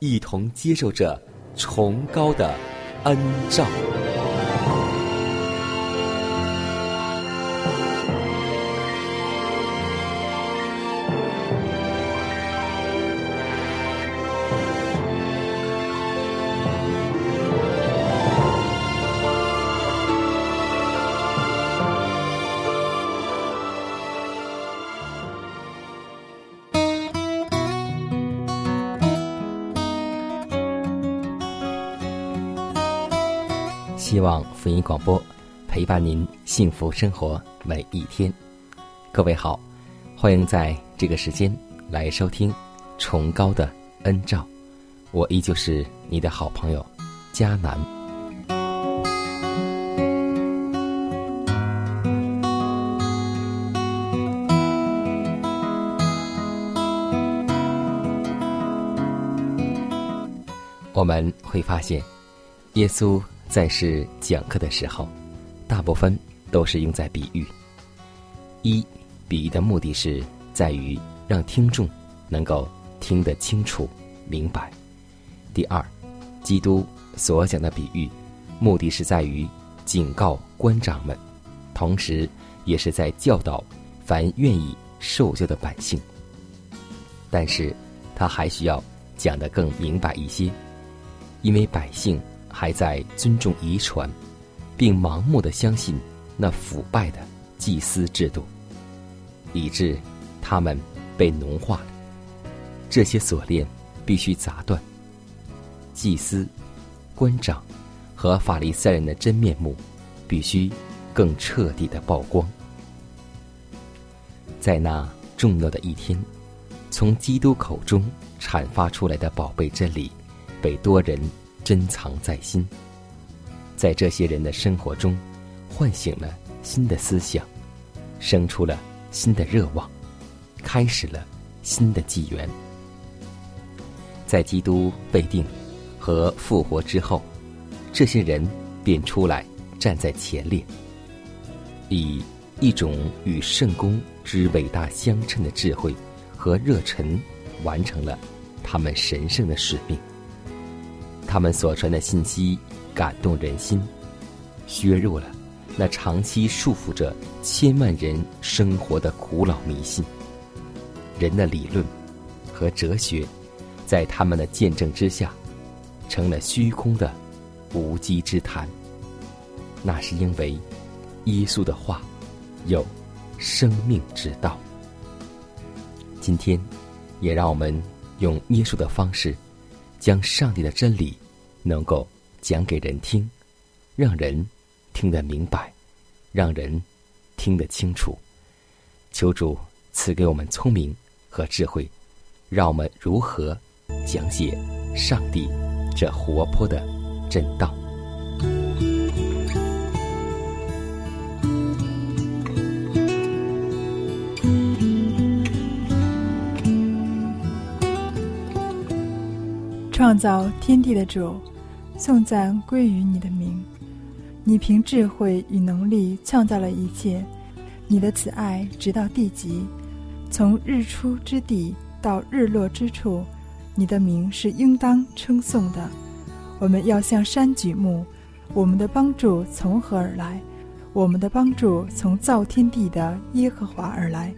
一同接受着崇高的恩照。广播陪伴您幸福生活每一天。各位好，欢迎在这个时间来收听崇高的恩照。我依旧是你的好朋友迦南。我们会发现，耶稣在世讲课的时候，大部分都是用在比喻。一，比喻的目的是在于让听众能够听得清楚、明白；第二，基督所讲的比喻，目的是在于警告官长们，同时也是在教导凡愿意受教的百姓。但是，他还需要讲得更明白一些。因为百姓还在尊重遗传，并盲目的相信那腐败的祭司制度，以致他们被奴化了。这些锁链必须砸断。祭司、官长和法利赛人的真面目必须更彻底的曝光。在那重要的一天，从基督口中阐发出来的宝贝真理。被多人珍藏在心，在这些人的生活中，唤醒了新的思想，生出了新的热望，开始了新的纪元。在基督被定和复活之后，这些人便出来站在前列，以一种与圣公之伟大相称的智慧和热忱，完成了他们神圣的使命。他们所传的信息感动人心，削弱了那长期束缚着千万人生活的古老迷信。人的理论和哲学，在他们的见证之下，成了虚空的无稽之谈。那是因为耶稣的话有生命之道。今天，也让我们用耶稣的方式。将上帝的真理能够讲给人听，让人听得明白，让人听得清楚。求主赐给我们聪明和智慧，让我们如何讲解上帝这活泼的真道。创造天地的主，颂赞归于你的名。你凭智慧与能力创造了一切，你的慈爱直到地极，从日出之地到日落之处，你的名是应当称颂的。我们要向山举目，我们的帮助从何而来？我们的帮助从造天地的耶和华而来。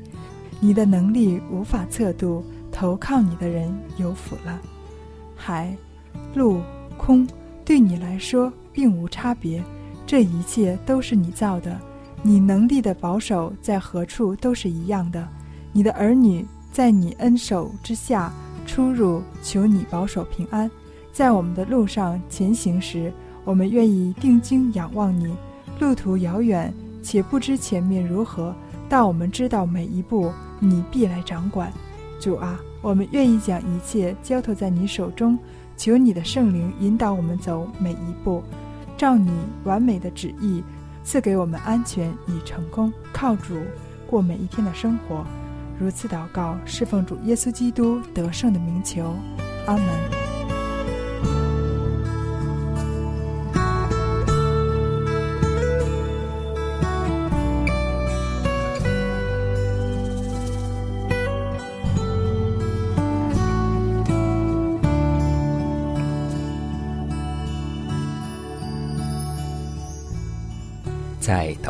你的能力无法测度，投靠你的人有福了。海、陆、空，对你来说并无差别，这一切都是你造的。你能力的保守在何处都是一样的。你的儿女在你恩手之下出入，求你保守平安。在我们的路上前行时，我们愿意定睛仰望你。路途遥远，且不知前面如何，但我们知道每一步你必来掌管。主啊，我们愿意将一切交托在你手中，求你的圣灵引导我们走每一步，照你完美的旨意赐给我们安全与成功。靠主过每一天的生活，如此祷告，侍奉主耶稣基督得胜的名求，阿门。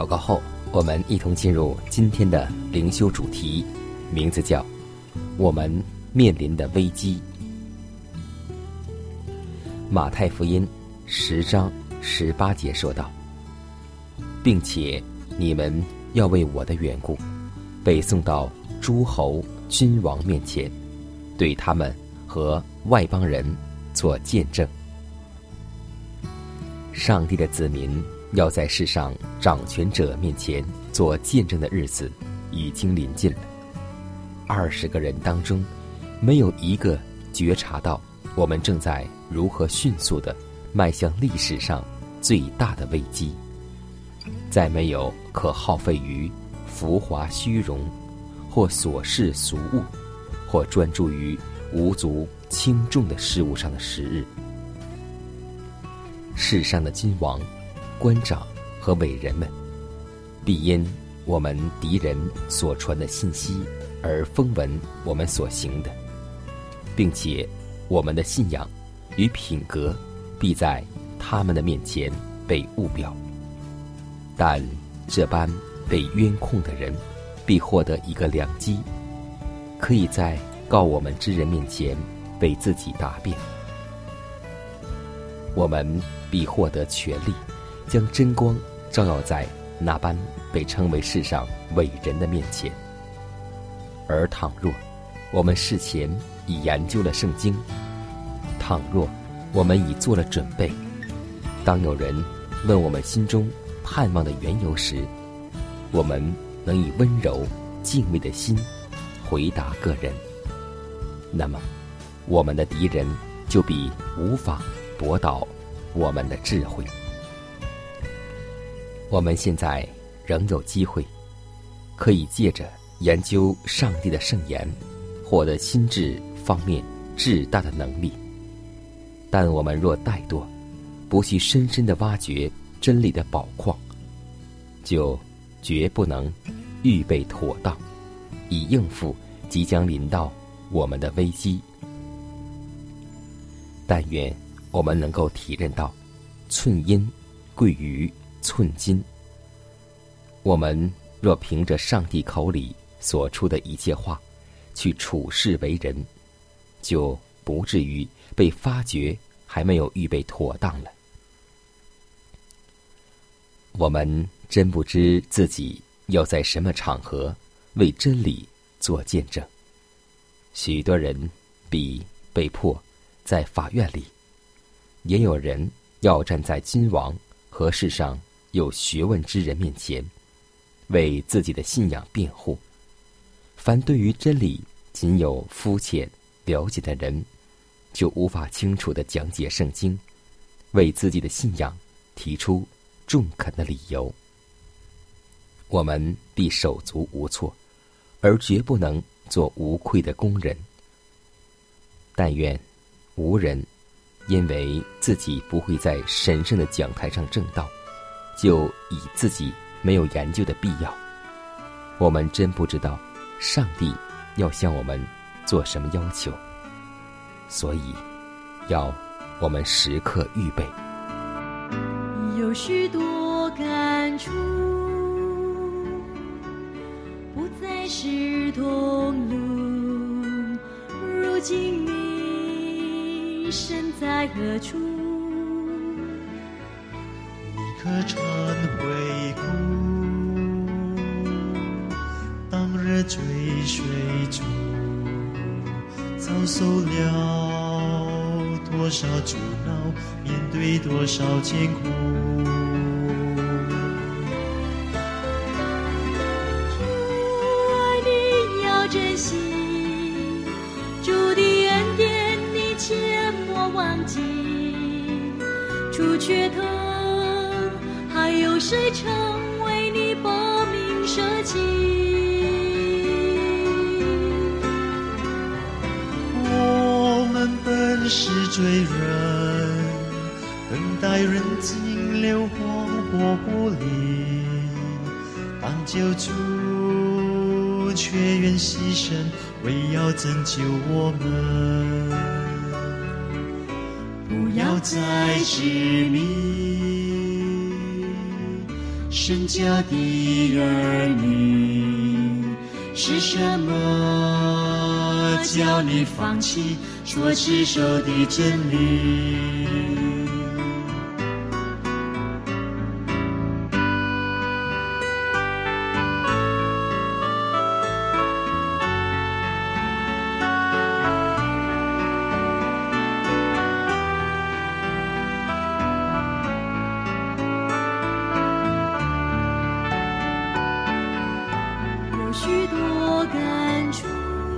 祷告后，我们一同进入今天的灵修主题，名字叫“我们面临的危机”。马太福音十章十八节说道：“并且你们要为我的缘故，被送到诸侯君王面前，对他们和外邦人做见证。上帝的子民。”要在世上掌权者面前做见证的日子已经临近了。二十个人当中，没有一个觉察到我们正在如何迅速的迈向历史上最大的危机。再没有可耗费于浮华虚荣，或琐事俗物，或专注于无足轻重的事物上的时日。世上的君王。官长和伟人们，必因我们敌人所传的信息而风闻我们所行的，并且我们的信仰与品格必在他们的面前被误表。但这般被冤控的人，必获得一个良机，可以在告我们之人面前为自己答辩。我们必获得权利。将真光照耀在那般被称为世上伟人的面前。而倘若我们事前已研究了圣经，倘若我们已做了准备，当有人问我们心中盼望的缘由时，我们能以温柔敬畏的心回答个人，那么我们的敌人就必无法驳倒我们的智慧。我们现在仍有机会，可以借着研究上帝的圣言，获得心智方面至大的能力。但我们若怠惰，不去深深的挖掘真理的宝矿，就绝不能预备妥当，以应付即将临到我们的危机。但愿我们能够体认到，寸阴贵于。寸金。我们若凭着上帝口里所出的一切话，去处事为人，就不至于被发觉还没有预备妥当了。我们真不知自己要在什么场合为真理做见证。许多人比被迫在法院里，也有人要站在君王和世上。有学问之人面前，为自己的信仰辩护。凡对于真理仅有肤浅了解的人，就无法清楚的讲解圣经，为自己的信仰提出中肯的理由。我们必手足无措，而绝不能做无愧的工人。但愿无人因为自己不会在神圣的讲台上正道。就以自己没有研究的必要。我们真不知道上帝要向我们做什么要求，所以要我们时刻预备。有许多感触，不再是同路，如今你身在何处？你可曾回顾？追追逐，遭受了多少阻挠，面对多少艰苦。主爱你要珍惜，主的恩典你切莫忘记。除却他，还有谁成？醉人，等待人尽流黄火不离，当救主却愿牺牲，为要拯救我们。不要再执迷，身家的儿女，是什么叫你放弃所持守的真理？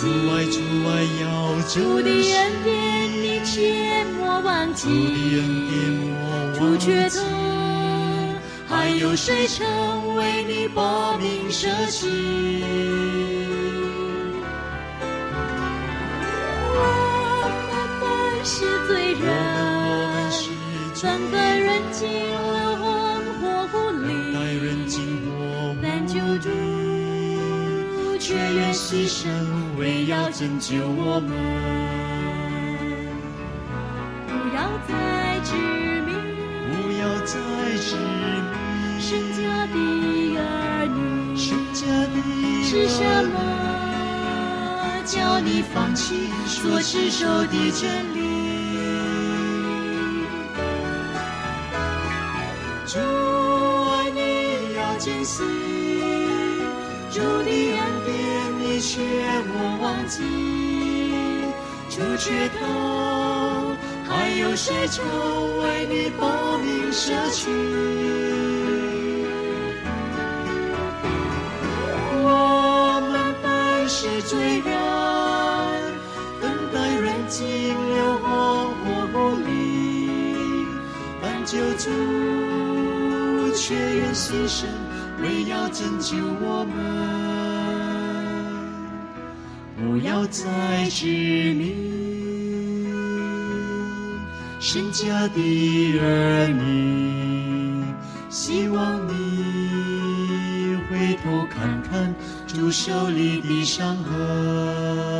主爱主爱要珍惜。主的恩典你切莫忘记，主的恩典莫忘记。主却痛，还有谁曾为你把命舍弃？拯救我们。不要再执迷，不要再执迷，神家的儿女，神家的是什么？叫你放弃所持守的真理？莫忘记。主却头，还有谁曾为你报名舍去？我们本是罪人，等待人尽流黄火不离，但救主却愿牺牲。为要拯救我们，要再执迷。神家的儿女，希望你回头看看主手里的伤痕。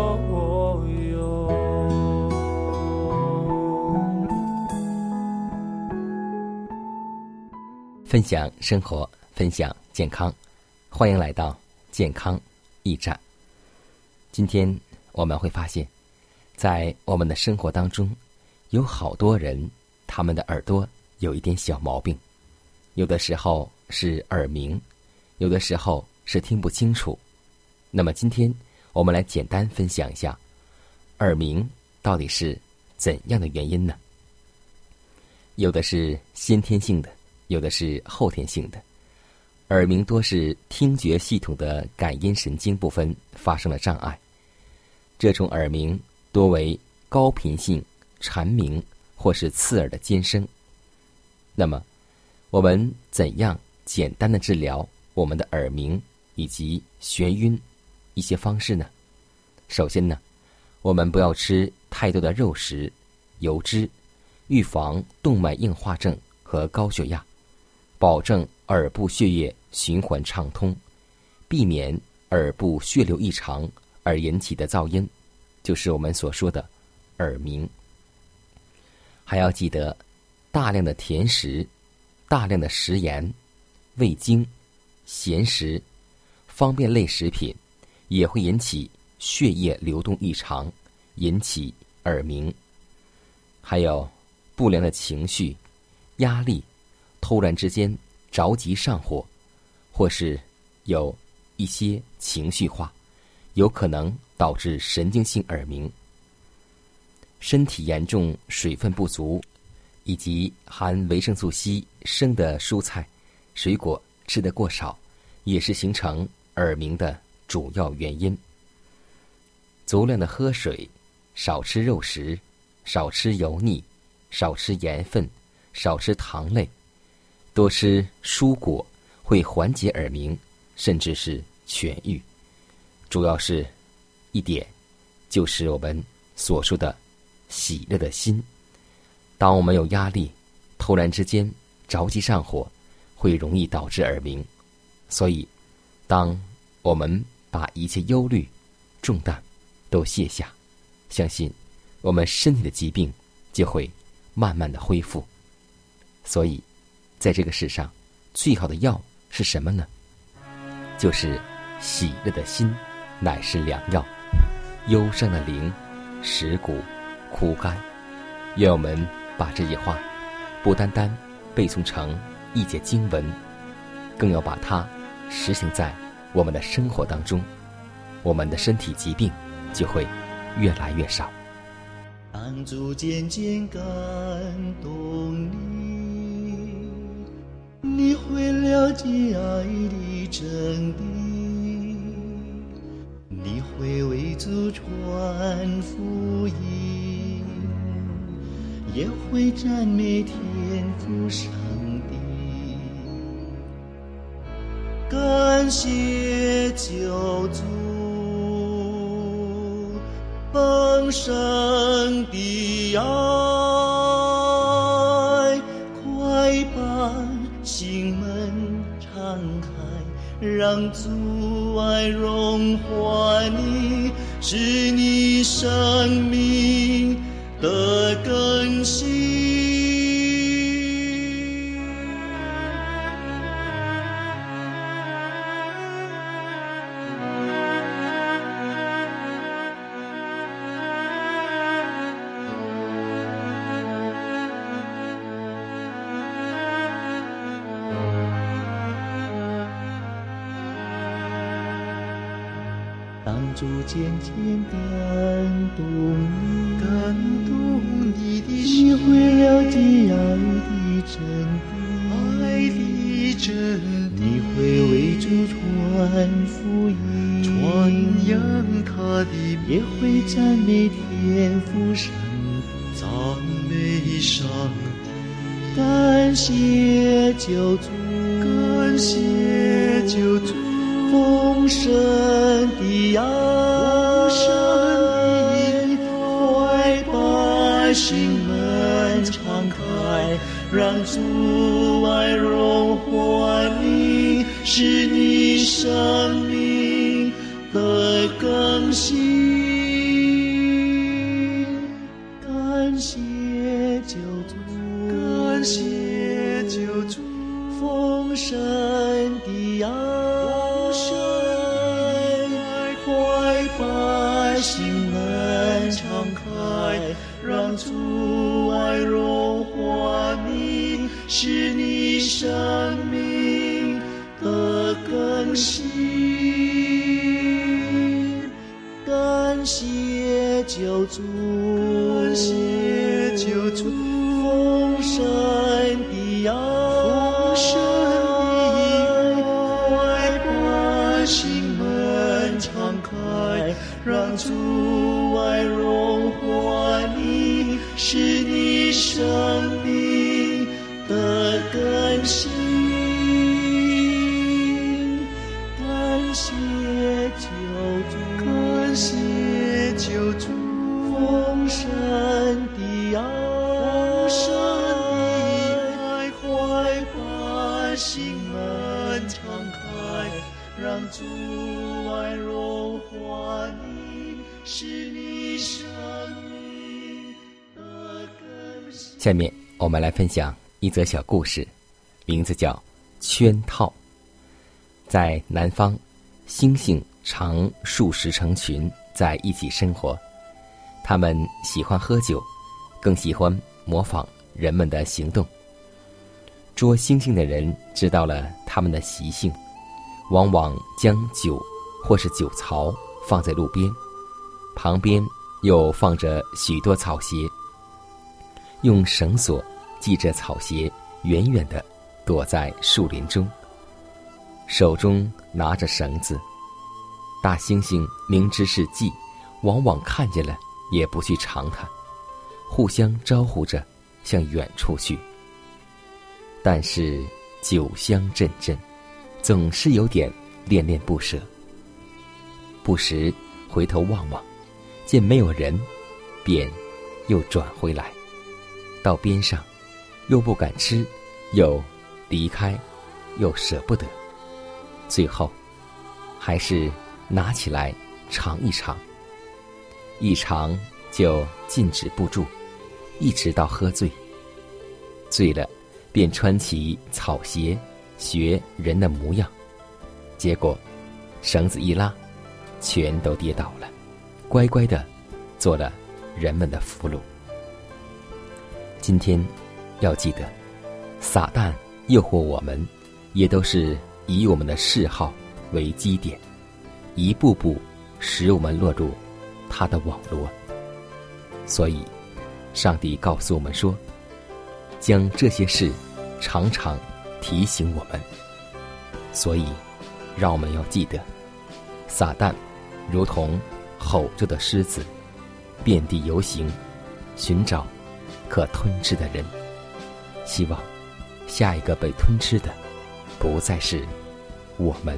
分享生活，分享健康，欢迎来到健康驿站。今天我们会发现，在我们的生活当中，有好多人他们的耳朵有一点小毛病，有的时候是耳鸣，有的时候是听不清楚。那么今天我们来简单分享一下，耳鸣到底是怎样的原因呢？有的是先天性的。有的是后天性的，耳鸣多是听觉系统的感音神经部分发生了障碍。这种耳鸣多为高频性蝉鸣或是刺耳的尖声。那么，我们怎样简单的治疗我们的耳鸣以及眩晕一些方式呢？首先呢，我们不要吃太多的肉食、油脂，预防动脉硬化症和高血压。保证耳部血液循环畅通，避免耳部血流异常而引起的噪音，就是我们所说的耳鸣。还要记得，大量的甜食、大量的食盐、味精、咸食、方便类食品，也会引起血液流动异常，引起耳鸣。还有不良的情绪、压力。突然之间着急上火，或是有一些情绪化，有可能导致神经性耳鸣。身体严重水分不足，以及含维生素 C 生的蔬菜、水果吃得过少，也是形成耳鸣的主要原因。足量的喝水，少吃肉食，少吃油腻，少吃盐分，少吃糖类。多吃蔬果会缓解耳鸣，甚至是痊愈。主要是一点，就是我们所说的喜乐的心。当我们有压力，突然之间着急上火，会容易导致耳鸣。所以，当我们把一切忧虑、重担都卸下，相信我们身体的疾病就会慢慢的恢复。所以。在这个世上，最好的药是什么呢？就是喜乐的心，乃是良药。忧伤的灵，蚀骨枯干。愿我们把这句话，不单单背诵成一节经文，更要把它实行在我们的生活当中，我们的身体疾病就会越来越少。当主渐渐感动你。你会了解爱的真谛，你会为祖传福音，也会赞美天父上帝。感谢救主丰盛的爱，让阻碍融化你，使你生命主渐渐感动你，感动你的心，你会了解爱的真，爱的真，你会为主传福音，传扬他的，也会赞美天父上，赞美上，感谢救主，心门敞开，让主爱融化你，使你生命的更新。心门敞开，让主爱融化你，是你生命的更新。下面我们来分享一则小故事，名字叫《圈套》。在南方，猩猩常数十成群在一起生活，它们喜欢喝酒，更喜欢模仿人们的行动。捉猩猩的人知道了它们的习性，往往将酒或是酒槽放在路边，旁边又放着许多草鞋，用绳索系着草鞋，远远的躲在树林中。手中拿着绳子，大猩猩明知是计，往往看见了也不去尝它，互相招呼着向远处去。但是酒香阵阵，总是有点恋恋不舍。不时回头望望，见没有人，便又转回来，到边上，又不敢吃，又离开，又舍不得。最后，还是拿起来尝一尝。一尝就禁止不住，一直到喝醉。醉了，便穿起草鞋，学人的模样。结果，绳子一拉，全都跌倒了，乖乖的做了人们的俘虏。今天，要记得，撒旦诱惑我们，也都是。以我们的嗜好为基点，一步步使我们落入他的网络。所以，上帝告诉我们说：“将这些事常常提醒我们。所以，让我们要记得，撒旦如同吼着的狮子，遍地游行，寻找可吞吃的人。希望下一个被吞吃的，不再是我们。